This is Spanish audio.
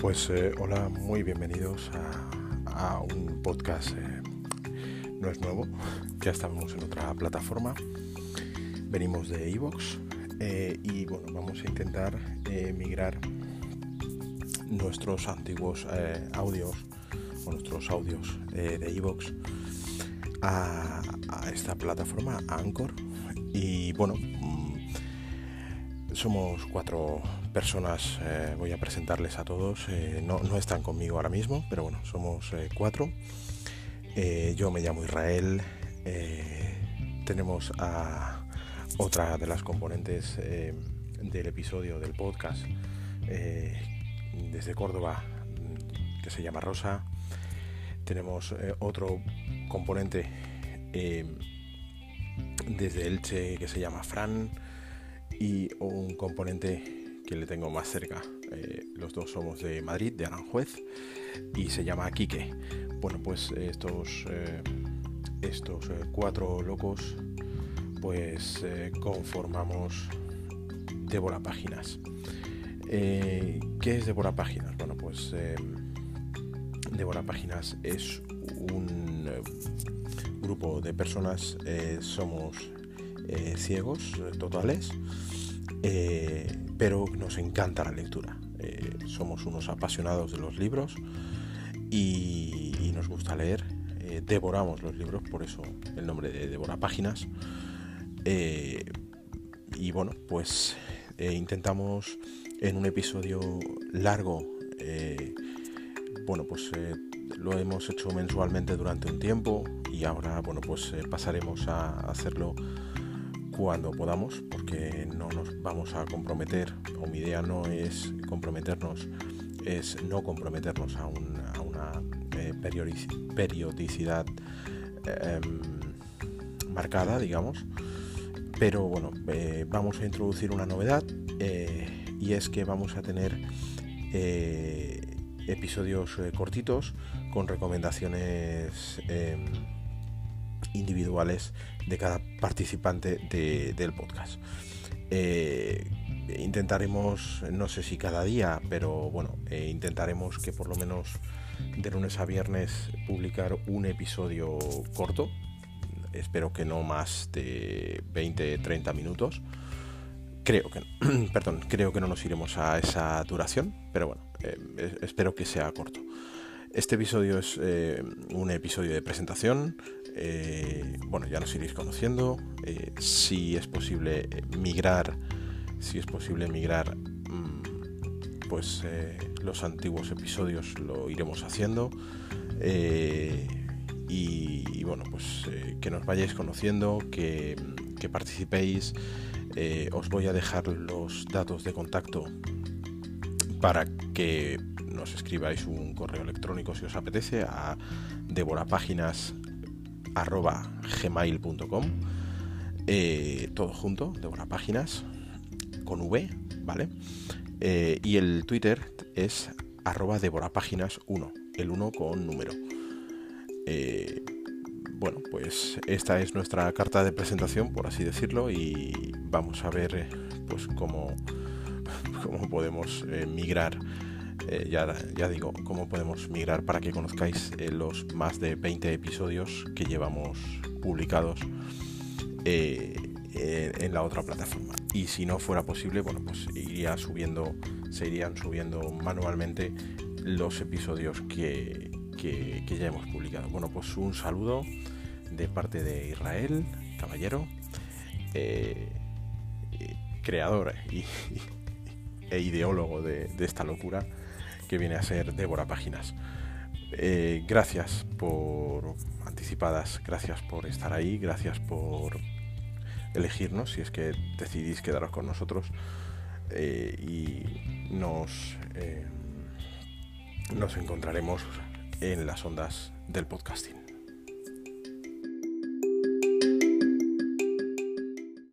Pues eh, hola, muy bienvenidos a, un podcast, eh, no es nuevo, ya estamos en otra plataforma, venimos de Evox eh, y bueno, vamos a intentar migrar nuestros antiguos audios o nuestros audios de Evox a, a, esta plataforma, a Anchor. Y bueno, somos cuatro personas, eh, voy a presentarles a todos, eh, no, están conmigo ahora mismo, pero bueno, somos eh, cuatro. yo me llamo Israel, tenemos a otra de las componentes del episodio del podcast desde Córdoba, que se llama Rosa. Tenemos otro componente desde Elche que se llama Fran y un componente que le tengo más cerca. Eh, los dos somos de Madrid, de Aranjuez, y se llama Quique. Bueno, pues estos, eh, estos eh, cuatro locos, pues conformamos Devora Páginas. ¿Qué es Devora Páginas? Bueno, pues Devora Páginas es un grupo de personas, somos ciegos totales pero nos encanta la lectura. Eh, somos unos apasionados de los libros y, nos gusta leer. Eh, devoramos los libros, por eso el nombre de Devora Páginas. Eh, y bueno, pues intentamos en un episodio largo, bueno, pues lo hemos hecho mensualmente durante un tiempo y ahora, bueno, pues pasaremos a hacerlo cuando podamos, porque no nos vamos a comprometer, o mi idea no es comprometernos, es no comprometernos a, una eh, periodicidad em, marcada, digamos. Pero bueno, eh, vamos a introducir una novedad eh, y es que vamos a tener episodios cortitos con recomendaciones em, individuales de cada participante del podcast. Eh, intentaremos, no sé si cada día, pero bueno, eh, intentaremos que por lo menos de lunes a viernes publicar un episodio corto. Espero que no más de 20-30 minutos. Creo que, perdón, creo que no nos iremos a esa duración, pero bueno, eh, espero que sea corto. Este episodio es un episodio de presentación eh, bueno, ya nos iréis conociendo. Eh, si es posible eh, migrar, si es posible migrar, mm, pues los antiguos episodios lo iremos haciendo. Y, bueno, pues que nos vayáis conociendo, que, que participéis. os voy a dejar los datos de contacto para que nos escribáis un correo electrónico si os apetece a devorapáginas arroba gmail.com eh, todo junto, páginas con V, ¿vale? Eh, y el Twitter es arroba devorapáginas 1, el 1 con número. Eh, bueno, pues esta es nuestra carta de presentación, por así decirlo, y vamos a ver pues cómo, cómo podemos migrar eh, ya, digo, cómo podemos migrar para que conozcáis eh, los más de 20 episodios que llevamos publicados eh, en la otra plataforma. Y si no fuera posible, bueno, pues iría subiendo, se irían subiendo manualmente los episodios que, ya hemos publicado. Bueno, pues un saludo de parte de Israel, caballero, creador y, e ideólogo de, de esta locura que viene a ser Débora Páginas. Eh, gracias por anticipadas, gracias por estar ahí, gracias por elegirnos si es que decidís quedaros con nosotros eh, y nos, eh, nos encontraremos en las ondas del podcasting.